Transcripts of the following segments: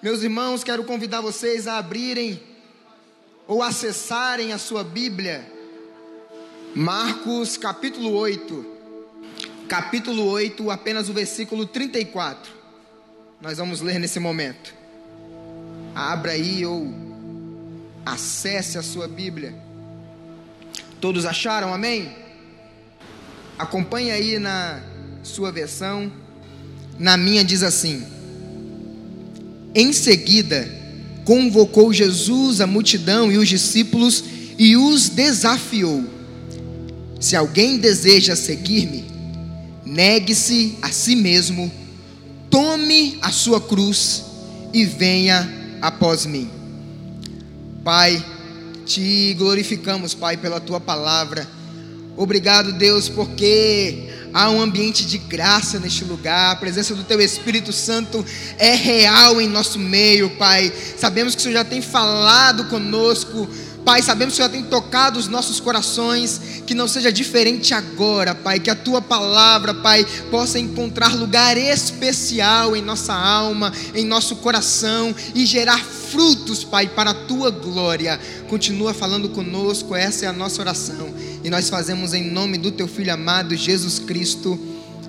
Meus irmãos, quero convidar vocês a abrirem ou acessarem a sua Bíblia. Marcos capítulo 8. Capítulo 8, apenas o versículo 34. Nós vamos ler nesse momento. Abra aí ou acesse a sua Bíblia. Todos acharam? Amém? Acompanhe aí na sua versão. Na minha diz assim: Em seguida, convocou Jesus a multidão e os discípulos e os desafiou: Se alguém deseja seguir-me, negue-se a si mesmo, tome a sua cruz e venha após mim. Pai, te glorificamos, Pai, pela tua palavra. Obrigado, Deus, porque há um ambiente de graça neste lugar, a presença do Teu Espírito Santo é real em nosso meio, Pai. Sabemos que o Senhor já tem falado conosco, Pai. Sabemos que o Senhor tem tocado os nossos corações, que não seja diferente agora, Pai. Que a Tua palavra, Pai, possa encontrar lugar especial em nossa alma, em nosso coração e gerar frutos, Pai, para a Tua glória. Continua falando conosco, essa é a nossa oração e nós fazemos em nome do teu filho amado Jesus Cristo.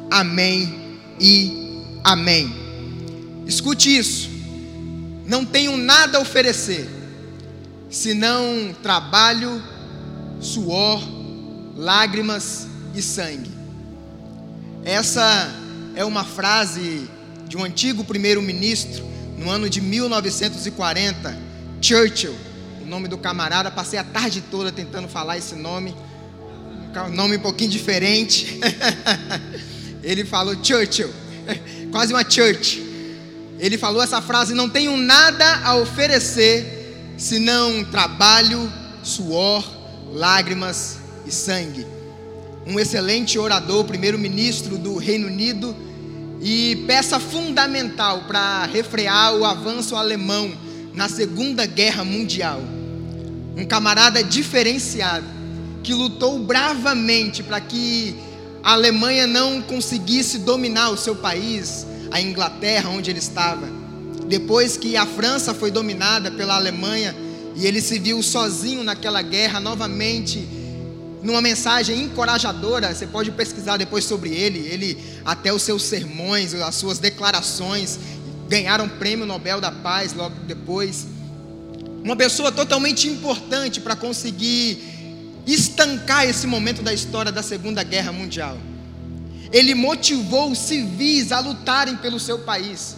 Amém e amém. Escute isso. Não tenho nada a oferecer senão trabalho, suor, lágrimas e sangue. Essa é uma frase de um antigo primeiro-ministro no ano de 1940, Churchill, o nome do camarada. Passei a tarde toda tentando falar esse nome um nome um pouquinho diferente. Ele falou Churchill, quase uma church. Ele falou essa frase: Não tenho nada a oferecer senão trabalho, suor, lágrimas e sangue. Um excelente orador, primeiro-ministro do Reino Unido e peça fundamental para refrear o avanço alemão na Segunda Guerra Mundial. Um camarada diferenciado que lutou bravamente para que a Alemanha não conseguisse dominar o seu país, a Inglaterra, onde ele estava. Depois que a França foi dominada pela Alemanha e ele se viu sozinho naquela guerra novamente, numa mensagem encorajadora, você pode pesquisar depois sobre ele, ele até os seus sermões, as suas declarações ganharam o prêmio Nobel da Paz logo depois. Uma pessoa totalmente importante para conseguir estancar esse momento da história da Segunda Guerra Mundial. Ele motivou os civis a lutarem pelo seu país,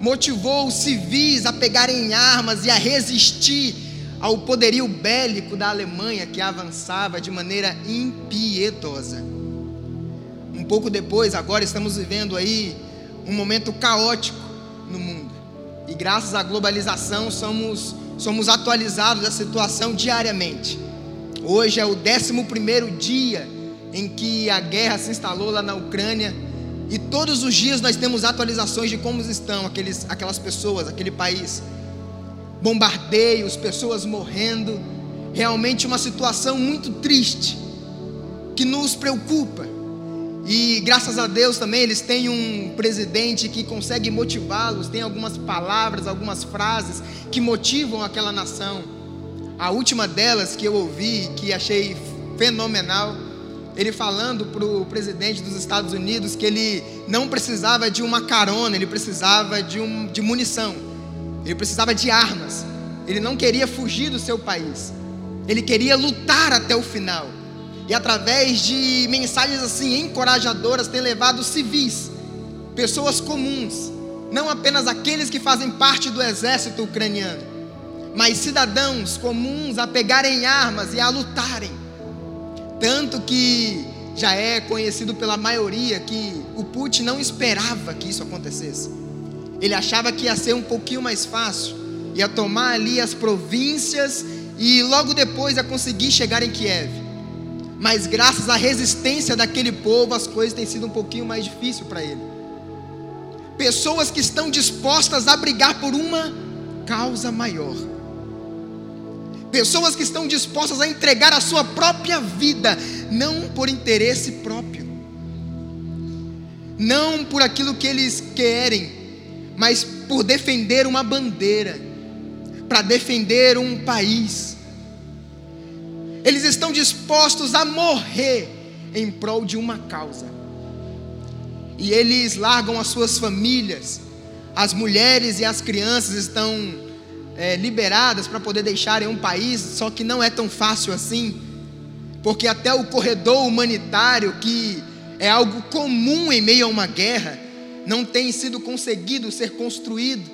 motivou os civis a pegarem armas e a resistir ao poderio bélico da Alemanha que avançava de maneira impiedosa. Um pouco depois, agora estamos vivendo aí um momento caótico no mundo. E graças à globalização somos somos atualizados da situação diariamente. Hoje é o 11 dia em que a guerra se instalou lá na Ucrânia. E todos os dias nós temos atualizações de como estão aqueles, aquelas pessoas, aquele país. Bombardeios, pessoas morrendo. Realmente uma situação muito triste, que nos preocupa. E graças a Deus também eles têm um presidente que consegue motivá-los, tem algumas palavras, algumas frases que motivam aquela nação. A última delas que eu ouvi, que achei fenomenal, ele falando para o presidente dos Estados Unidos que ele não precisava de uma carona, ele precisava de, um, de munição, ele precisava de armas, ele não queria fugir do seu país, ele queria lutar até o final, e através de mensagens assim encorajadoras, tem levado civis, pessoas comuns, não apenas aqueles que fazem parte do exército ucraniano, mas cidadãos comuns a pegarem armas e a lutarem. Tanto que já é conhecido pela maioria que o Putin não esperava que isso acontecesse. Ele achava que ia ser um pouquinho mais fácil, ia tomar ali as províncias e logo depois ia conseguir chegar em Kiev. Mas graças à resistência daquele povo, as coisas têm sido um pouquinho mais difícil para ele. Pessoas que estão dispostas a brigar por uma causa maior pessoas que estão dispostas a entregar a sua própria vida, não por interesse próprio, não por aquilo que eles querem, mas por defender uma bandeira, para defender um país. Eles estão dispostos a morrer em prol de uma causa. E eles largam as suas famílias, as mulheres e as crianças estão é, liberadas para poder deixarem um país, só que não é tão fácil assim, porque até o corredor humanitário, que é algo comum em meio a uma guerra, não tem sido conseguido ser construído,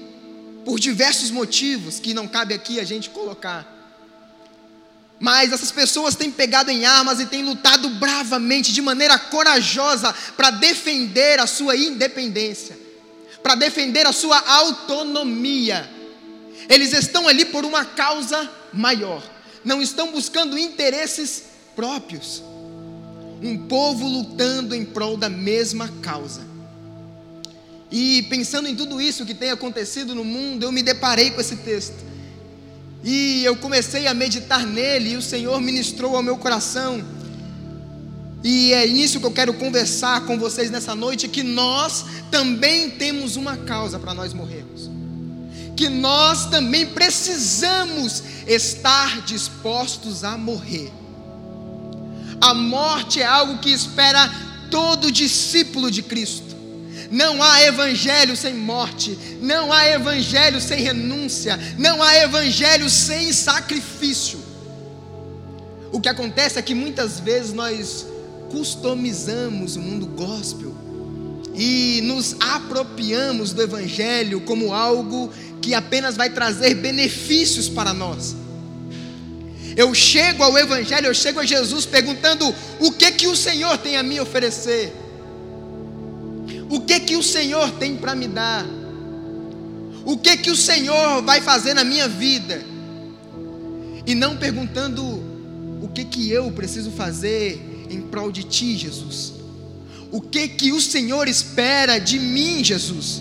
por diversos motivos que não cabe aqui a gente colocar. Mas essas pessoas têm pegado em armas e têm lutado bravamente, de maneira corajosa, para defender a sua independência, para defender a sua autonomia. Eles estão ali por uma causa maior, não estão buscando interesses próprios. Um povo lutando em prol da mesma causa. E pensando em tudo isso que tem acontecido no mundo, eu me deparei com esse texto. E eu comecei a meditar nele e o Senhor ministrou ao meu coração. E é nisso que eu quero conversar com vocês nessa noite que nós também temos uma causa para nós morrermos. Que nós também precisamos estar dispostos a morrer. A morte é algo que espera todo discípulo de Cristo. Não há evangelho sem morte, não há evangelho sem renúncia, não há evangelho sem sacrifício. O que acontece é que muitas vezes nós customizamos o mundo gospel e nos apropriamos do evangelho como algo que apenas vai trazer benefícios para nós. Eu chego ao evangelho, eu chego a Jesus perguntando: "O que que o Senhor tem a me oferecer?" O que que o Senhor tem para me dar? O que que o Senhor vai fazer na minha vida? E não perguntando o que que eu preciso fazer em prol de ti, Jesus. O que que o Senhor espera de mim, Jesus?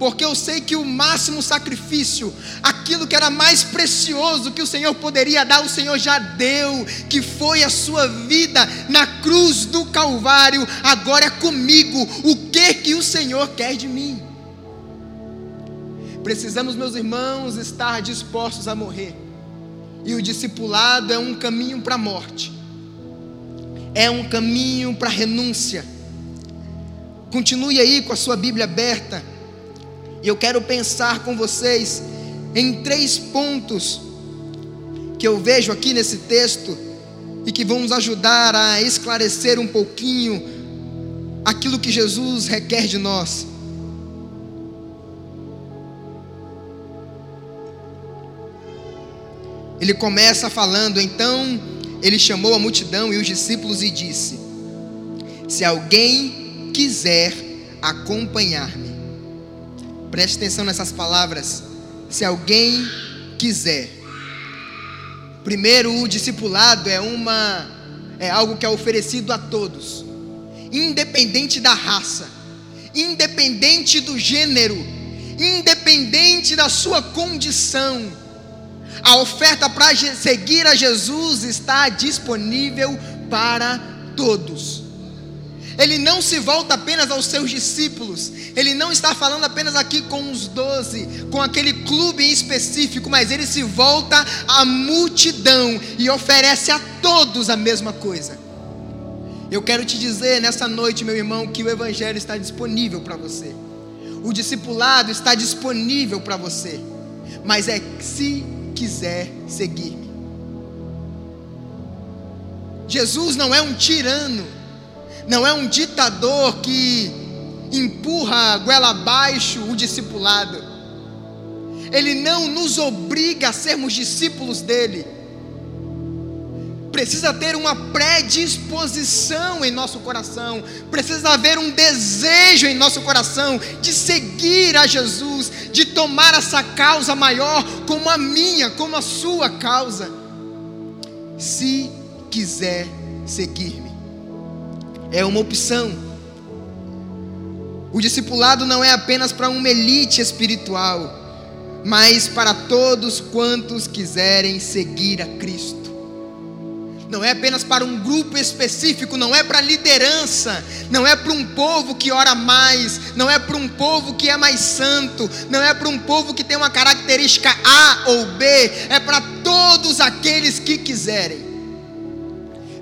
Porque eu sei que o máximo sacrifício, aquilo que era mais precioso que o Senhor poderia dar, o Senhor já deu, que foi a sua vida na cruz do Calvário, agora é comigo. O que que o Senhor quer de mim? Precisamos, meus irmãos, estar dispostos a morrer. E o discipulado é um caminho para a morte. É um caminho para a renúncia. Continue aí com a sua Bíblia aberta e eu quero pensar com vocês em três pontos que eu vejo aqui nesse texto e que vão nos ajudar a esclarecer um pouquinho aquilo que Jesus requer de nós. Ele começa falando, então ele chamou a multidão e os discípulos e disse: Se alguém quiser acompanhar-me, Preste atenção nessas palavras. Se alguém quiser. Primeiro, o discipulado é uma é algo que é oferecido a todos, independente da raça, independente do gênero, independente da sua condição. A oferta para seguir a Jesus está disponível para todos. Ele não se volta apenas aos seus discípulos, ele não está falando apenas aqui com os doze, com aquele clube em específico, mas ele se volta à multidão e oferece a todos a mesma coisa. Eu quero te dizer nessa noite, meu irmão, que o Evangelho está disponível para você, o discipulado está disponível para você, mas é se quiser seguir-me. Jesus não é um tirano não é um ditador que empurra goela abaixo o discipulado. Ele não nos obriga a sermos discípulos dele. Precisa ter uma predisposição em nosso coração, precisa haver um desejo em nosso coração de seguir a Jesus, de tomar essa causa maior como a minha, como a sua causa. Se quiser seguir-me é uma opção. O discipulado não é apenas para uma elite espiritual, mas para todos quantos quiserem seguir a Cristo. não é apenas para um grupo específico, não é para liderança, não é para um povo que ora mais, não é para um povo que é mais santo, não é para um povo que tem uma característica A ou B, é para todos aqueles que quiserem.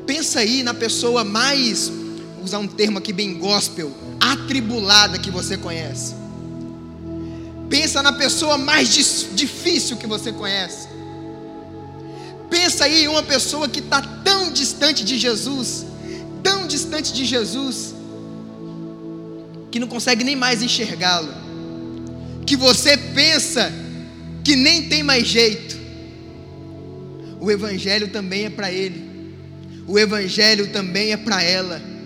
Pensa aí na pessoa mais, usar um termo aqui bem gospel, atribulada que você conhece. Pensa na pessoa mais difícil que você conhece. Pensa aí em uma pessoa que está tão distante de Jesus, tão distante de Jesus, que não consegue nem mais enxergá-lo, que você pensa que nem tem mais jeito. O Evangelho também é para ele, o Evangelho também é para ela.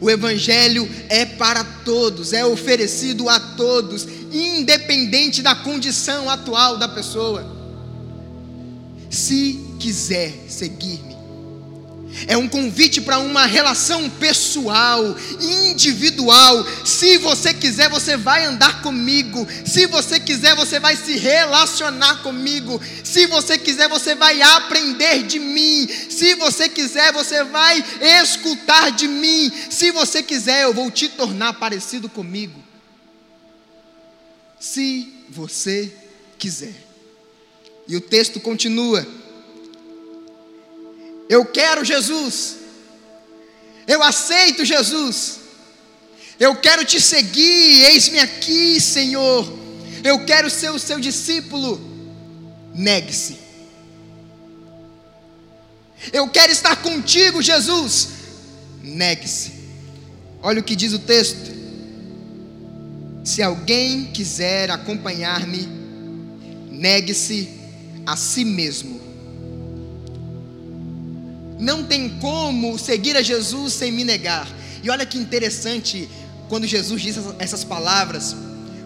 O Evangelho é para todos, é oferecido a todos, independente da condição atual da pessoa. Se quiser seguir-me. É um convite para uma relação pessoal, individual. Se você quiser, você vai andar comigo. Se você quiser, você vai se relacionar comigo. Se você quiser, você vai aprender de mim. Se você quiser, você vai escutar de mim. Se você quiser, eu vou te tornar parecido comigo. Se você quiser. E o texto continua. Eu quero Jesus. Eu aceito Jesus. Eu quero te seguir. Eis-me aqui, Senhor. Eu quero ser o seu discípulo. Negue-se. Eu quero estar contigo, Jesus. Negue-se. Olha o que diz o texto. Se alguém quiser acompanhar-me, negue-se a si mesmo não tem como seguir a Jesus sem me negar. E olha que interessante, quando Jesus disse essas palavras,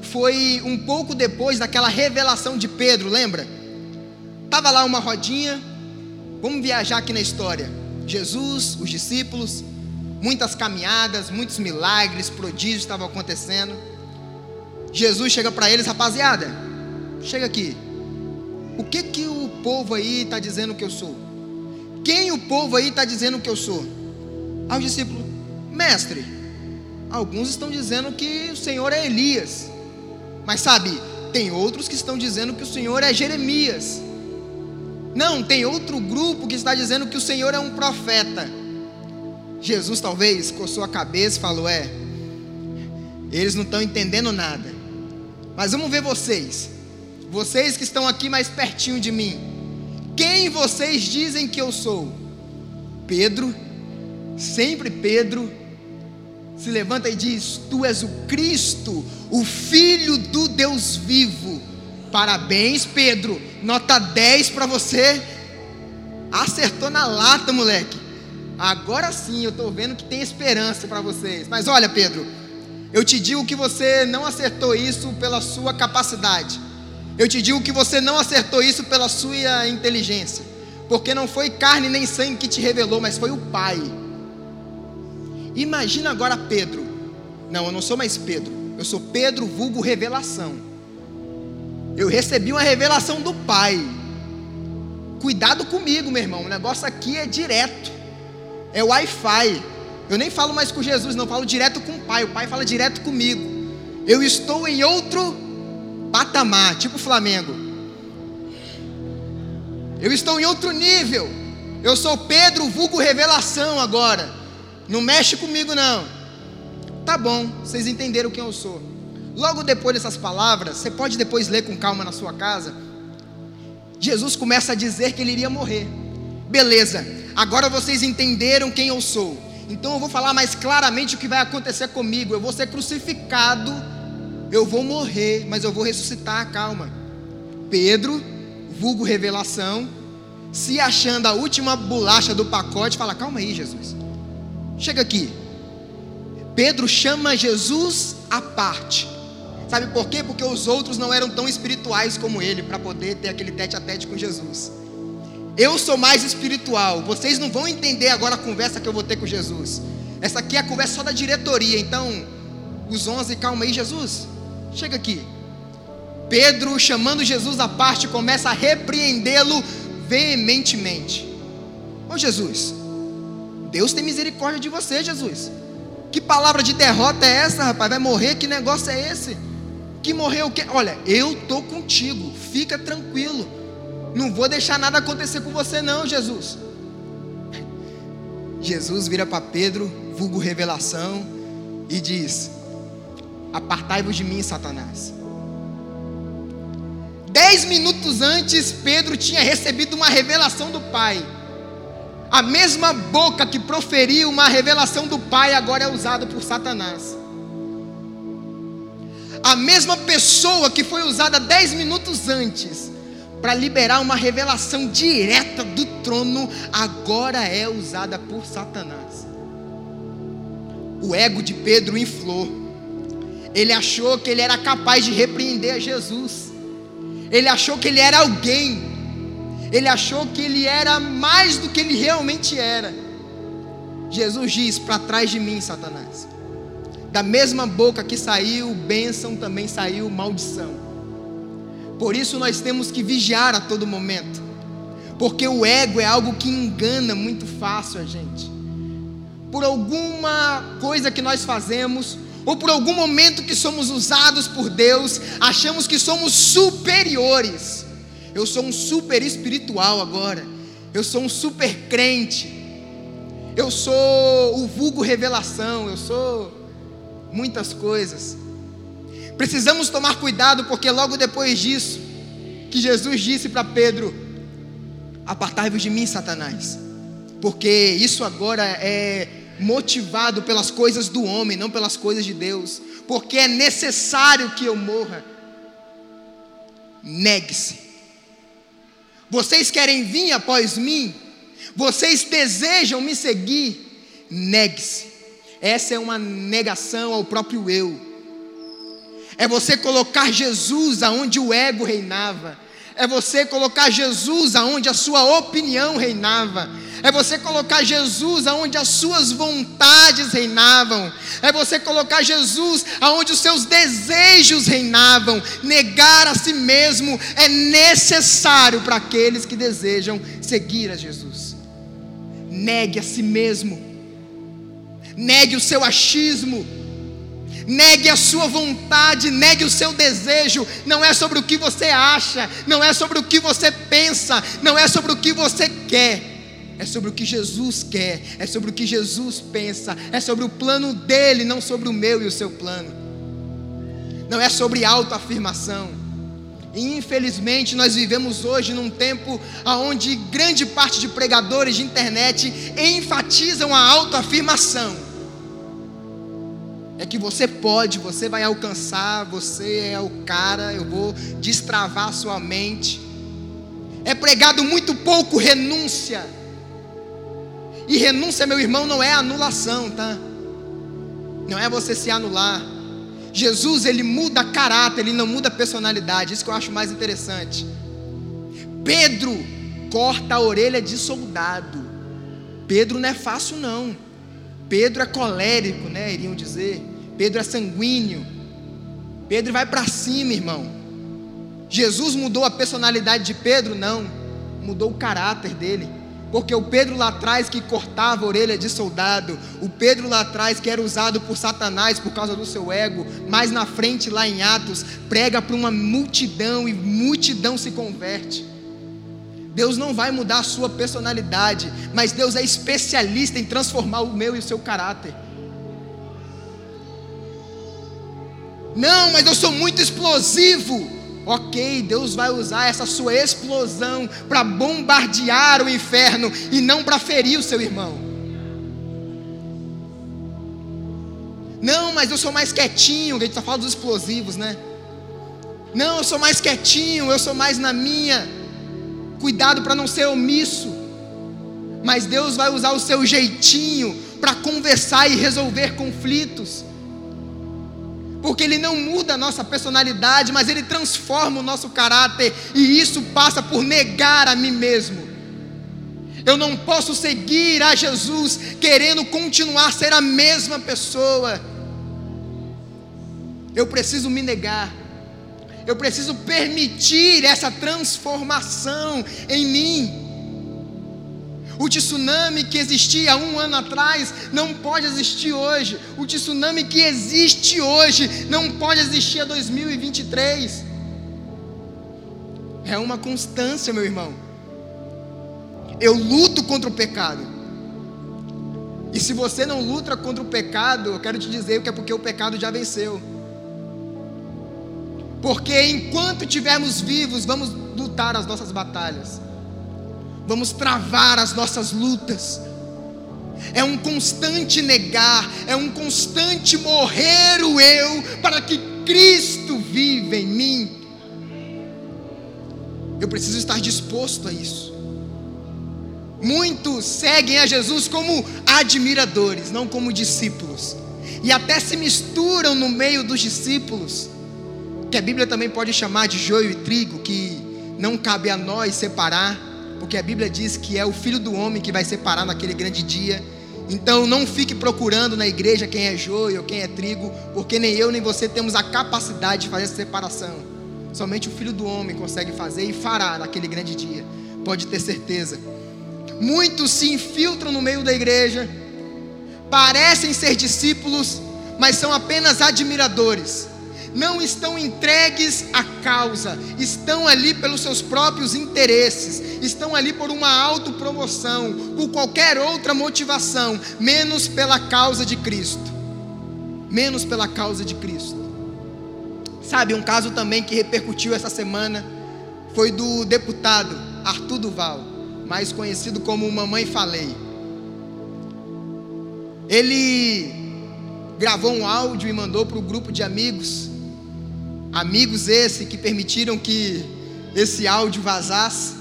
foi um pouco depois daquela revelação de Pedro, lembra? Tava lá uma rodinha, vamos viajar aqui na história. Jesus, os discípulos, muitas caminhadas, muitos milagres, prodígios estavam acontecendo. Jesus chega para eles, rapaziada, chega aqui. O que que o povo aí está dizendo que eu sou? Quem o povo aí está dizendo que eu sou? Aí o discípulo, mestre, alguns estão dizendo que o Senhor é Elias, mas sabe, tem outros que estão dizendo que o Senhor é Jeremias. Não, tem outro grupo que está dizendo que o Senhor é um profeta. Jesus talvez coçou a cabeça e falou: É, eles não estão entendendo nada. Mas vamos ver vocês, vocês que estão aqui mais pertinho de mim. Quem vocês dizem que eu sou? Pedro, sempre Pedro, se levanta e diz: Tu és o Cristo, o Filho do Deus vivo. Parabéns, Pedro, nota 10 para você. Acertou na lata, moleque. Agora sim eu estou vendo que tem esperança para vocês. Mas olha, Pedro, eu te digo que você não acertou isso pela sua capacidade eu te digo que você não acertou isso pela sua inteligência, porque não foi carne nem sangue que te revelou, mas foi o Pai. Imagina agora Pedro. Não, eu não sou mais Pedro. Eu sou Pedro, vulgo revelação. Eu recebi uma revelação do Pai. Cuidado comigo, meu irmão. O negócio aqui é direto. É Wi-Fi. Eu nem falo mais com Jesus, não. Eu falo direto com o Pai. O Pai fala direto comigo. Eu estou em outro patamar, tipo Flamengo. Eu estou em outro nível. Eu sou Pedro, vulgo revelação agora. Não mexe comigo não. Tá bom, vocês entenderam quem eu sou. Logo depois dessas palavras, você pode depois ler com calma na sua casa. Jesus começa a dizer que ele iria morrer. Beleza, agora vocês entenderam quem eu sou. Então eu vou falar mais claramente o que vai acontecer comigo. Eu vou ser crucificado eu vou morrer, mas eu vou ressuscitar, calma. Pedro, vulgo revelação, se achando a última bolacha do pacote, fala: Calma aí, Jesus. Chega aqui. Pedro chama Jesus à parte. Sabe por quê? Porque os outros não eram tão espirituais como ele para poder ter aquele tete a tete com Jesus. Eu sou mais espiritual. Vocês não vão entender agora a conversa que eu vou ter com Jesus. Essa aqui é a conversa só da diretoria. Então, os onze, calma aí, Jesus. Chega aqui. Pedro, chamando Jesus à parte, começa a repreendê-lo veementemente. Ô Jesus, Deus tem misericórdia de você, Jesus. Que palavra de derrota é essa, rapaz? Vai morrer? Que negócio é esse? Que morreu o quê? Olha, eu tô contigo. Fica tranquilo. Não vou deixar nada acontecer com você não, Jesus. Jesus vira para Pedro, vulgo revelação, e diz: Apartai-vos de mim, Satanás. Dez minutos antes, Pedro tinha recebido uma revelação do Pai. A mesma boca que proferiu uma revelação do Pai agora é usada por Satanás. A mesma pessoa que foi usada dez minutos antes para liberar uma revelação direta do trono agora é usada por Satanás. O ego de Pedro inflou. Ele achou que ele era capaz de repreender a Jesus. Ele achou que ele era alguém. Ele achou que ele era mais do que ele realmente era. Jesus diz: Para trás de mim, Satanás. Da mesma boca que saiu bênção, também saiu maldição. Por isso nós temos que vigiar a todo momento. Porque o ego é algo que engana muito fácil a gente. Por alguma coisa que nós fazemos, ou por algum momento que somos usados por Deus, achamos que somos superiores. Eu sou um super espiritual agora. Eu sou um super crente. Eu sou o vulgo revelação. Eu sou muitas coisas. Precisamos tomar cuidado, porque logo depois disso, que Jesus disse para Pedro: Apartai-vos de mim, Satanás, porque isso agora é motivado pelas coisas do homem, não pelas coisas de Deus, porque é necessário que eu morra. Negue-se. Vocês querem vir após mim? Vocês desejam me seguir? Negue-se. Essa é uma negação ao próprio eu. É você colocar Jesus aonde o ego reinava. É você colocar Jesus aonde a sua opinião reinava é você colocar Jesus aonde as suas vontades reinavam, é você colocar Jesus aonde os seus desejos reinavam. Negar a si mesmo é necessário para aqueles que desejam seguir a Jesus. Negue a si mesmo, negue o seu achismo. Negue a sua vontade, negue o seu desejo. Não é sobre o que você acha, não é sobre o que você pensa, não é sobre o que você quer é sobre o que Jesus quer, é sobre o que Jesus pensa, é sobre o plano dele, não sobre o meu e o seu plano. Não é sobre autoafirmação. Infelizmente nós vivemos hoje num tempo onde grande parte de pregadores de internet enfatizam a autoafirmação. É que você pode, você vai alcançar, você é o cara, eu vou destravar sua mente. É pregado muito pouco renúncia e renúncia, meu irmão, não é anulação, tá? Não é você se anular. Jesus, ele muda caráter, ele não muda personalidade. Isso que eu acho mais interessante. Pedro corta a orelha de soldado. Pedro não é fácil, não. Pedro é colérico, né? Iriam dizer. Pedro é sanguíneo. Pedro vai para cima, irmão. Jesus mudou a personalidade de Pedro? Não. Mudou o caráter dele. Porque o Pedro lá atrás que cortava a orelha de soldado, o Pedro lá atrás que era usado por Satanás por causa do seu ego, mais na frente lá em Atos, prega para uma multidão e multidão se converte. Deus não vai mudar a sua personalidade, mas Deus é especialista em transformar o meu e o seu caráter. Não, mas eu sou muito explosivo. Ok, Deus vai usar essa sua explosão para bombardear o inferno e não para ferir o seu irmão. Não, mas eu sou mais quietinho, a gente está falando dos explosivos, né? Não, eu sou mais quietinho, eu sou mais na minha. Cuidado para não ser omisso. Mas Deus vai usar o seu jeitinho para conversar e resolver conflitos porque Ele não muda a nossa personalidade, mas Ele transforma o nosso caráter, e isso passa por negar a mim mesmo. Eu não posso seguir a Jesus querendo continuar a ser a mesma pessoa. Eu preciso me negar. Eu preciso permitir essa transformação em mim. O tsunami que existia um ano atrás não pode existir hoje. O tsunami que existe hoje não pode existir em 2023. É uma constância, meu irmão. Eu luto contra o pecado. E se você não luta contra o pecado, eu quero te dizer que é porque o pecado já venceu. Porque enquanto estivermos vivos, vamos lutar as nossas batalhas. Vamos travar as nossas lutas. É um constante negar, é um constante morrer o eu para que Cristo viva em mim. Eu preciso estar disposto a isso. Muitos seguem a Jesus como admiradores, não como discípulos. E até se misturam no meio dos discípulos, que a Bíblia também pode chamar de joio e trigo, que não cabe a nós separar, porque a Bíblia diz que é o filho do homem que vai separar naquele grande dia. Então não fique procurando na igreja quem é joio ou quem é trigo, porque nem eu nem você temos a capacidade de fazer essa separação. Somente o filho do homem consegue fazer e fará naquele grande dia. Pode ter certeza. Muitos se infiltram no meio da igreja, parecem ser discípulos, mas são apenas admiradores. Não estão entregues à causa, estão ali pelos seus próprios interesses, estão ali por uma autopromoção, por qualquer outra motivação, menos pela causa de Cristo. Menos pela causa de Cristo. Sabe, um caso também que repercutiu essa semana foi do deputado Arthur Duval mais conhecido como Mamãe Falei. Ele gravou um áudio e mandou para o grupo de amigos, amigos esse que permitiram que esse áudio vazasse.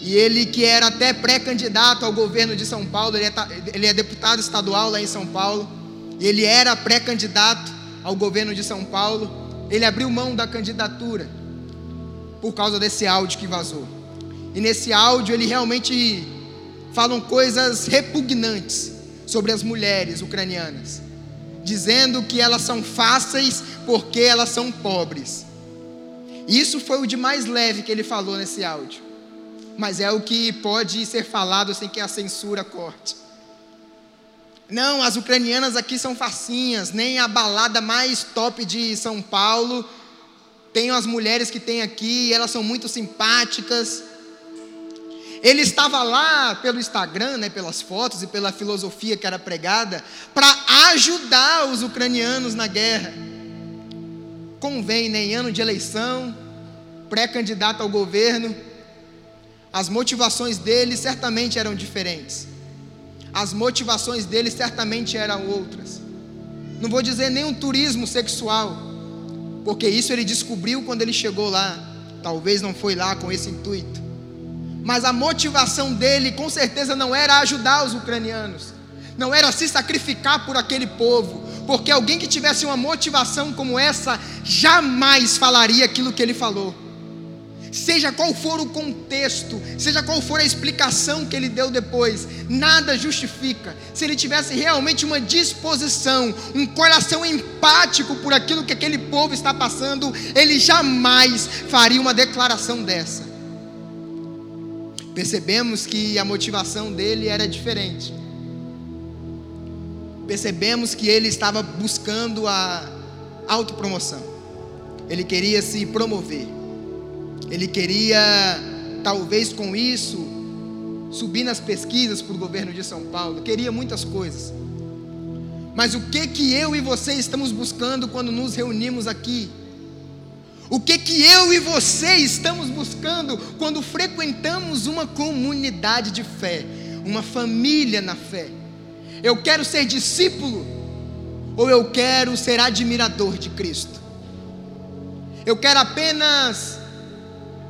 E ele que era até pré-candidato ao governo de São Paulo, ele é, ele é deputado estadual lá em São Paulo, ele era pré-candidato ao governo de São Paulo, ele abriu mão da candidatura por causa desse áudio que vazou. E nesse áudio ele realmente falam coisas repugnantes sobre as mulheres ucranianas, dizendo que elas são fáceis porque elas são pobres. Isso foi o de mais leve que ele falou nesse áudio, mas é o que pode ser falado sem que a censura corte. Não, as ucranianas aqui são facinhas, nem a balada mais top de São Paulo tem as mulheres que tem aqui, elas são muito simpáticas. Ele estava lá pelo Instagram, né, pelas fotos e pela filosofia que era pregada, para ajudar os ucranianos na guerra. Convém, né, em ano de eleição, pré-candidato ao governo, as motivações dele certamente eram diferentes. As motivações dele certamente eram outras. Não vou dizer nem um turismo sexual, porque isso ele descobriu quando ele chegou lá. Talvez não foi lá com esse intuito mas a motivação dele com certeza não era ajudar os ucranianos, não era se sacrificar por aquele povo, porque alguém que tivesse uma motivação como essa jamais falaria aquilo que ele falou. Seja qual for o contexto, seja qual for a explicação que ele deu depois, nada justifica. Se ele tivesse realmente uma disposição, um coração empático por aquilo que aquele povo está passando, ele jamais faria uma declaração dessa percebemos que a motivação dele era diferente. Percebemos que ele estava buscando a autopromoção. Ele queria se promover. Ele queria, talvez com isso, subir nas pesquisas para o governo de São Paulo. Queria muitas coisas. Mas o que que eu e você estamos buscando quando nos reunimos aqui? O que que eu e você estamos buscando quando frequentamos uma comunidade de fé, uma família na fé? Eu quero ser discípulo ou eu quero ser admirador de Cristo? Eu quero apenas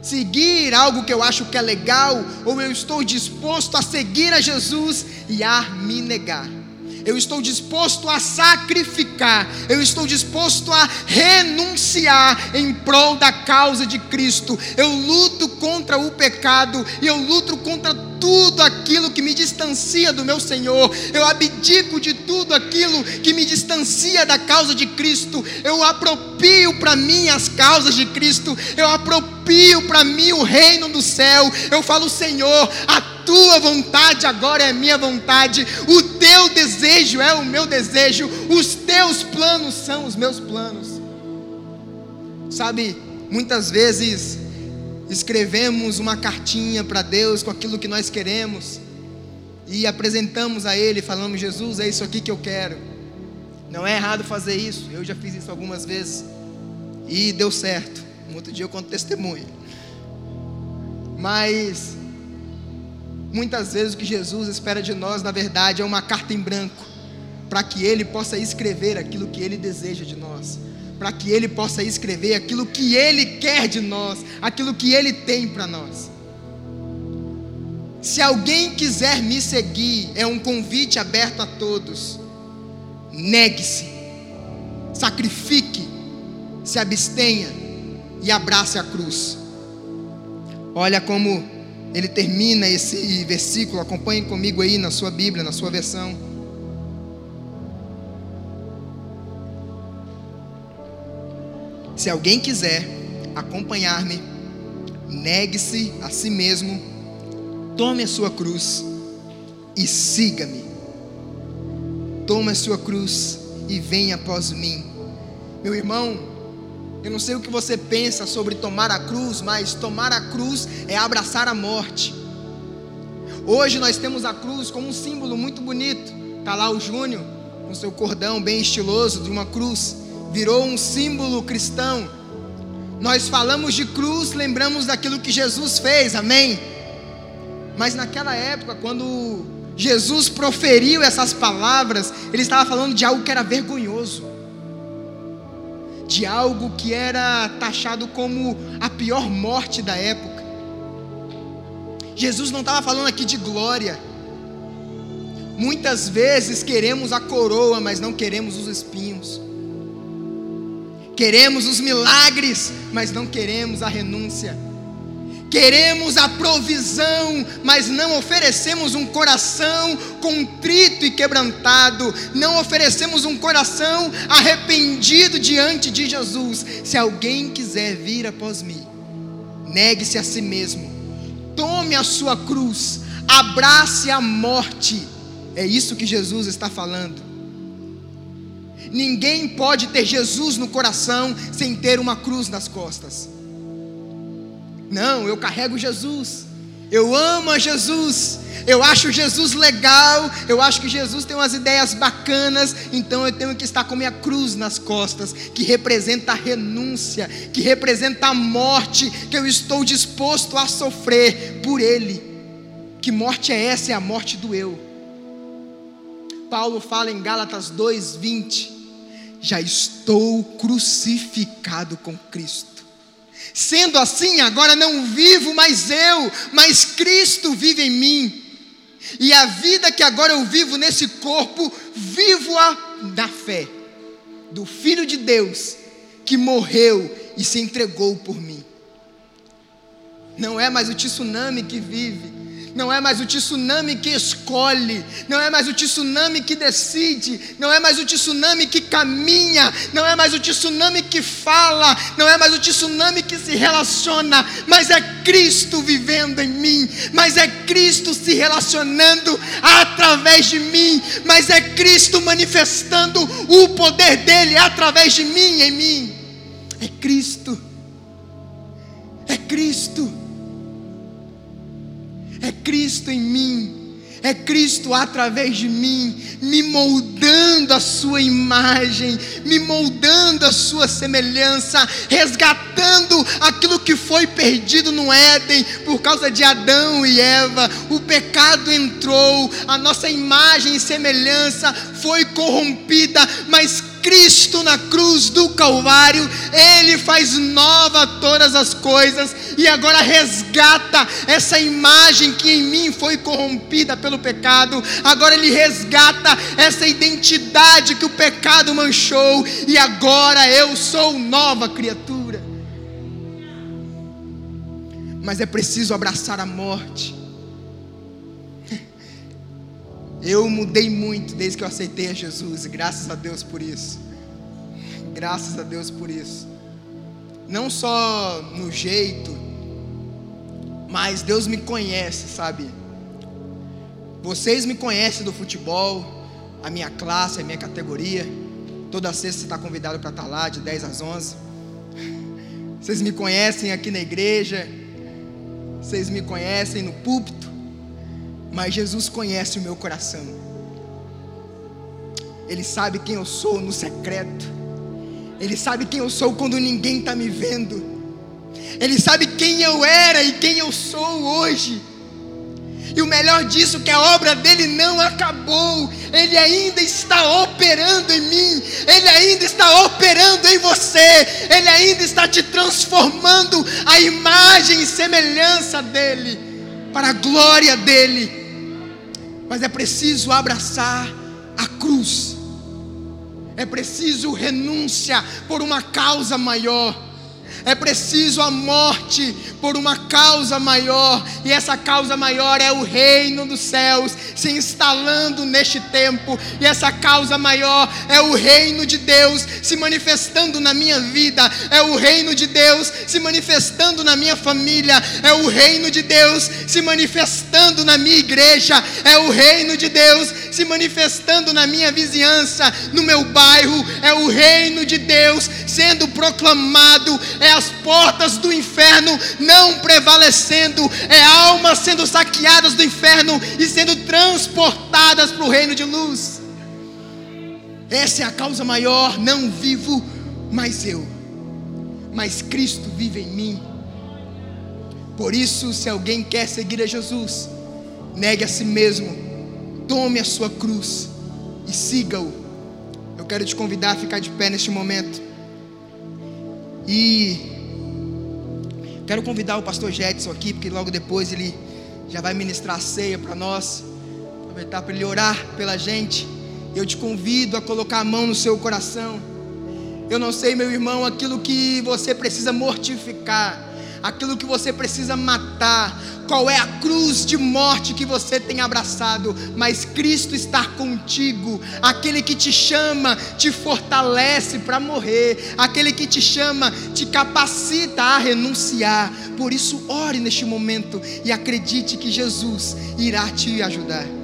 seguir algo que eu acho que é legal ou eu estou disposto a seguir a Jesus e a me negar? Eu estou disposto a sacrificar, eu estou disposto a renunciar em prol da causa de Cristo. Eu luto contra o pecado e eu luto contra tudo aquilo que me distancia do meu Senhor. Eu abdico de tudo aquilo que me distancia da causa de Cristo. Eu apropio para mim as causas de Cristo. Eu apropio para mim o reino do céu. Eu falo, Senhor, a tua vontade agora é minha vontade, o teu desejo é o meu desejo, os teus planos são os meus planos. Sabe, muitas vezes escrevemos uma cartinha para Deus com aquilo que nós queremos e apresentamos a Ele, falamos: Jesus, é isso aqui que eu quero. Não é errado fazer isso, eu já fiz isso algumas vezes e deu certo. Um outro dia eu conto testemunho. Mas muitas vezes o que Jesus espera de nós, na verdade, é uma carta em branco, para que Ele possa escrever aquilo que Ele deseja de nós para que Ele possa escrever aquilo que Ele quer de nós, aquilo que Ele tem para nós. Se alguém quiser me seguir, é um convite aberto a todos. Negue-se, sacrifique, se abstenha e abrace a cruz. Olha como ele termina esse versículo, acompanhe comigo aí na sua Bíblia, na sua versão. Se alguém quiser acompanhar-me, negue-se a si mesmo, tome a sua cruz e siga-me. Tome a sua cruz e venha após mim. Meu irmão, eu não sei o que você pensa sobre tomar a cruz, mas tomar a cruz é abraçar a morte. Hoje nós temos a cruz como um símbolo muito bonito. Está lá o Júnior, com seu cordão bem estiloso de uma cruz virou um símbolo cristão. Nós falamos de cruz, lembramos daquilo que Jesus fez, amém? Mas naquela época, quando Jesus proferiu essas palavras, ele estava falando de algo que era vergonhoso, de algo que era taxado como a pior morte da época. Jesus não estava falando aqui de glória. Muitas vezes queremos a coroa, mas não queremos os espinhos. Queremos os milagres, mas não queremos a renúncia. Queremos a provisão, mas não oferecemos um coração contrito e quebrantado, não oferecemos um coração arrependido diante de Jesus. Se alguém quiser vir após mim, negue-se a si mesmo, tome a sua cruz, abrace a morte. É isso que Jesus está falando. Ninguém pode ter Jesus no coração sem ter uma cruz nas costas. Não, eu carrego Jesus. Eu amo a Jesus. Eu acho Jesus legal. Eu acho que Jesus tem umas ideias bacanas. Então eu tenho que estar com minha cruz nas costas, que representa a renúncia, que representa a morte que eu estou disposto a sofrer por Ele. Que morte é essa? É a morte do eu. Paulo fala em Gálatas 2:20 já estou crucificado com Cristo. Sendo assim, agora não vivo mais eu, mas Cristo vive em mim. E a vida que agora eu vivo nesse corpo, vivo-a na fé do Filho de Deus que morreu e se entregou por mim. Não é mais o tsunami que vive, não é mais o tsunami que escolhe, não é mais o tsunami que decide, não é mais o tsunami que caminha, não é mais o tsunami que fala, não é mais o tsunami que se relaciona, mas é Cristo vivendo em mim, mas é Cristo se relacionando através de mim, mas é Cristo manifestando o poder dele através de mim em mim. É Cristo. É Cristo é Cristo em mim. É Cristo através de mim, me moldando a sua imagem, me moldando a sua semelhança, resgatando aquilo que foi perdido no Éden por causa de Adão e Eva. O pecado entrou, a nossa imagem e semelhança foi corrompida, mas Cristo na cruz do Calvário, Ele faz nova todas as coisas e agora resgata essa imagem que em mim foi corrompida pelo pecado. Agora Ele resgata essa identidade que o pecado manchou e agora eu sou nova criatura. Mas é preciso abraçar a morte. Eu mudei muito desde que eu aceitei a Jesus, e graças a Deus por isso. Graças a Deus por isso. Não só no jeito, mas Deus me conhece, sabe? Vocês me conhecem do futebol, a minha classe, a minha categoria. Toda sexta você está convidado para estar lá, de 10 às 11. Vocês me conhecem aqui na igreja, vocês me conhecem no púlpito, mas Jesus conhece o meu coração. Ele sabe quem eu sou no secreto. Ele sabe quem eu sou quando ninguém está me vendo. Ele sabe quem eu era e quem eu sou hoje. E o melhor disso que a obra dele não acabou. Ele ainda está operando em mim. Ele ainda está operando em você. Ele ainda está te transformando a imagem e semelhança dele para a glória dele. Mas é preciso abraçar a cruz. É preciso renúncia por uma causa maior. É preciso a morte por uma causa maior, e essa causa maior é o reino dos céus se instalando neste tempo, e essa causa maior é o reino de Deus se manifestando na minha vida, é o reino de Deus se manifestando na minha família, é o reino de Deus se manifestando na minha igreja, é o reino de Deus se manifestando na minha vizinhança, no meu bairro, é o reino de Deus sendo proclamado, é as portas do inferno não prevalecendo, é almas sendo saqueadas do inferno e sendo transportadas para o reino de luz. Essa é a causa maior. Não vivo mais eu, mas Cristo vive em mim. Por isso, se alguém quer seguir a Jesus, negue a si mesmo, tome a sua cruz e siga-o. Eu quero te convidar a ficar de pé neste momento. E quero convidar o pastor Jetson aqui, porque logo depois ele já vai ministrar a ceia para nós. Aproveitar para ele orar pela gente. Eu te convido a colocar a mão no seu coração. Eu não sei, meu irmão, aquilo que você precisa mortificar, aquilo que você precisa matar, qual é a cruz de morte que você tem abraçado, mas Cristo está contigo, aquele que te chama, te fortalece para morrer, aquele que te chama, te capacita a renunciar. Por isso, ore neste momento e acredite que Jesus irá te ajudar.